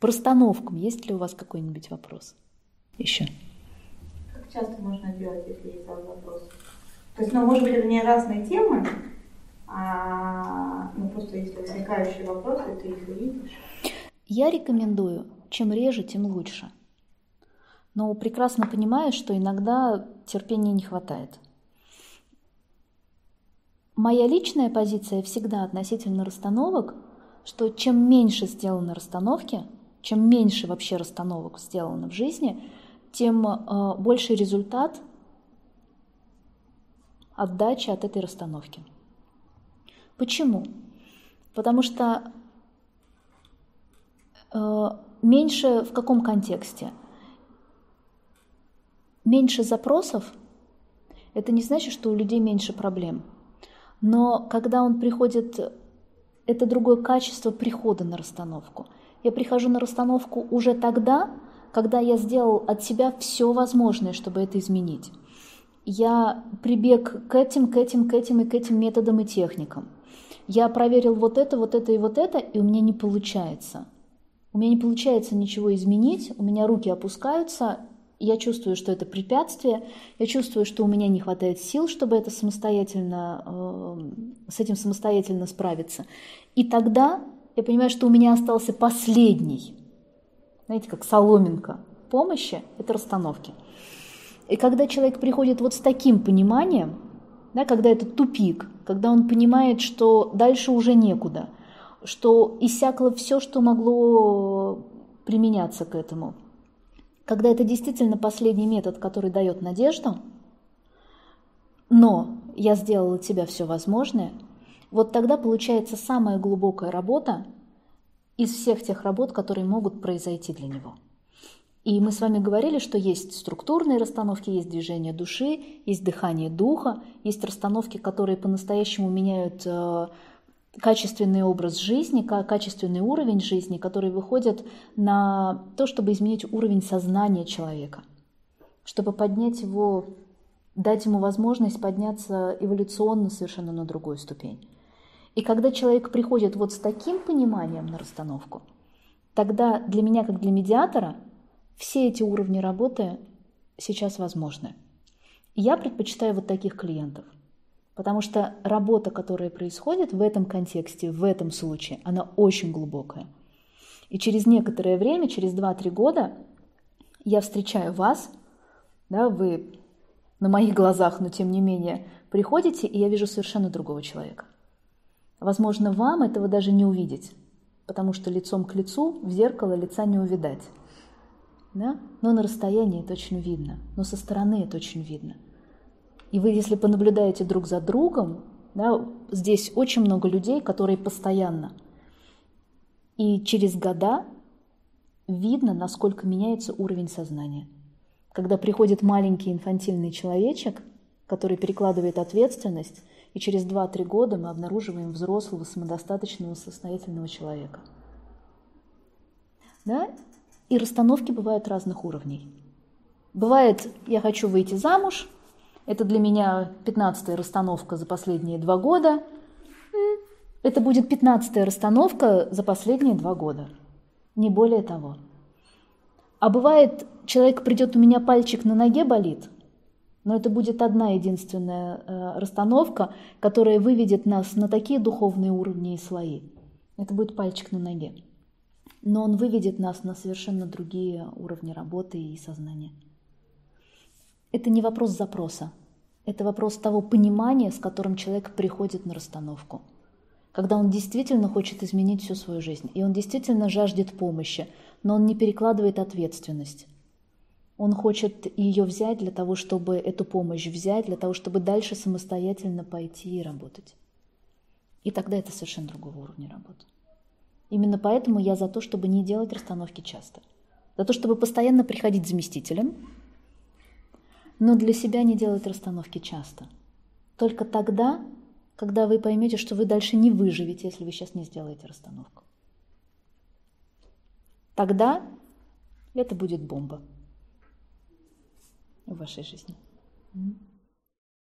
По расстановкам есть ли у вас какой-нибудь вопрос? Еще. Как часто можно делать, если есть вопрос? То есть, ну, может быть, это не разные темы, а, ну, просто если возникающие вопросы, ты их видишь. Я рекомендую, чем реже, тем лучше. Но прекрасно понимаю, что иногда терпения не хватает. Моя личная позиция всегда относительно расстановок, что чем меньше сделаны расстановки, чем меньше вообще расстановок сделано в жизни, тем э, больше результат отдачи от этой расстановки. Почему? Потому что э, меньше в каком контексте? Меньше запросов – это не значит, что у людей меньше проблем. Но когда он приходит, это другое качество прихода на расстановку. Я прихожу на расстановку уже тогда, когда я сделал от себя все возможное, чтобы это изменить. Я прибег к этим, к этим, к этим и к этим методам и техникам. Я проверил вот это, вот это и вот это, и у меня не получается. У меня не получается ничего изменить, у меня руки опускаются, я чувствую, что это препятствие, я чувствую, что у меня не хватает сил, чтобы это самостоятельно, э, с этим самостоятельно справиться. И тогда я понимаю, что у меня остался последний, знаете, как соломинка помощи, это расстановки. И когда человек приходит вот с таким пониманием, да, когда это тупик, когда он понимает, что дальше уже некуда, что иссякло все, что могло применяться к этому, когда это действительно последний метод, который дает надежду, но я сделала тебя все возможное, вот тогда получается самая глубокая работа из всех тех работ, которые могут произойти для него. И мы с вами говорили, что есть структурные расстановки, есть движение души, есть дыхание духа, есть расстановки, которые по-настоящему меняют э, качественный образ жизни, качественный уровень жизни, которые выходят на то, чтобы изменить уровень сознания человека, чтобы поднять его, дать ему возможность подняться эволюционно совершенно на другую ступень. И когда человек приходит вот с таким пониманием на расстановку, тогда для меня, как для медиатора – все эти уровни работы сейчас возможны. Я предпочитаю вот таких клиентов, потому что работа, которая происходит в этом контексте, в этом случае, она очень глубокая. И через некоторое время, через 2-3 года, я встречаю вас, да, вы на моих глазах, но тем не менее приходите, и я вижу совершенно другого человека. Возможно, вам этого даже не увидеть, потому что лицом к лицу в зеркало лица не увидать. Да? Но на расстоянии это очень видно, но со стороны это очень видно. И вы, если понаблюдаете друг за другом, да, здесь очень много людей, которые постоянно. И через года видно, насколько меняется уровень сознания. Когда приходит маленький инфантильный человечек, который перекладывает ответственность, и через 2-3 года мы обнаруживаем взрослого, самодостаточного, состоятельного человека. Да? И расстановки бывают разных уровней. Бывает, я хочу выйти замуж, это для меня 15-я расстановка за последние два года. Это будет 15-я расстановка за последние два года. Не более того. А бывает, человек придет, у меня пальчик на ноге болит, но это будет одна единственная э, расстановка, которая выведет нас на такие духовные уровни и слои. Это будет пальчик на ноге но он выведет нас на совершенно другие уровни работы и сознания. Это не вопрос запроса, это вопрос того понимания, с которым человек приходит на расстановку. Когда он действительно хочет изменить всю свою жизнь, и он действительно жаждет помощи, но он не перекладывает ответственность. Он хочет ее взять для того, чтобы эту помощь взять, для того, чтобы дальше самостоятельно пойти и работать. И тогда это совершенно другого уровня работы. Именно поэтому я за то, чтобы не делать расстановки часто. За то, чтобы постоянно приходить заместителем, но для себя не делать расстановки часто. Только тогда, когда вы поймете, что вы дальше не выживете, если вы сейчас не сделаете расстановку. Тогда это будет бомба в вашей жизни. Mm-hmm.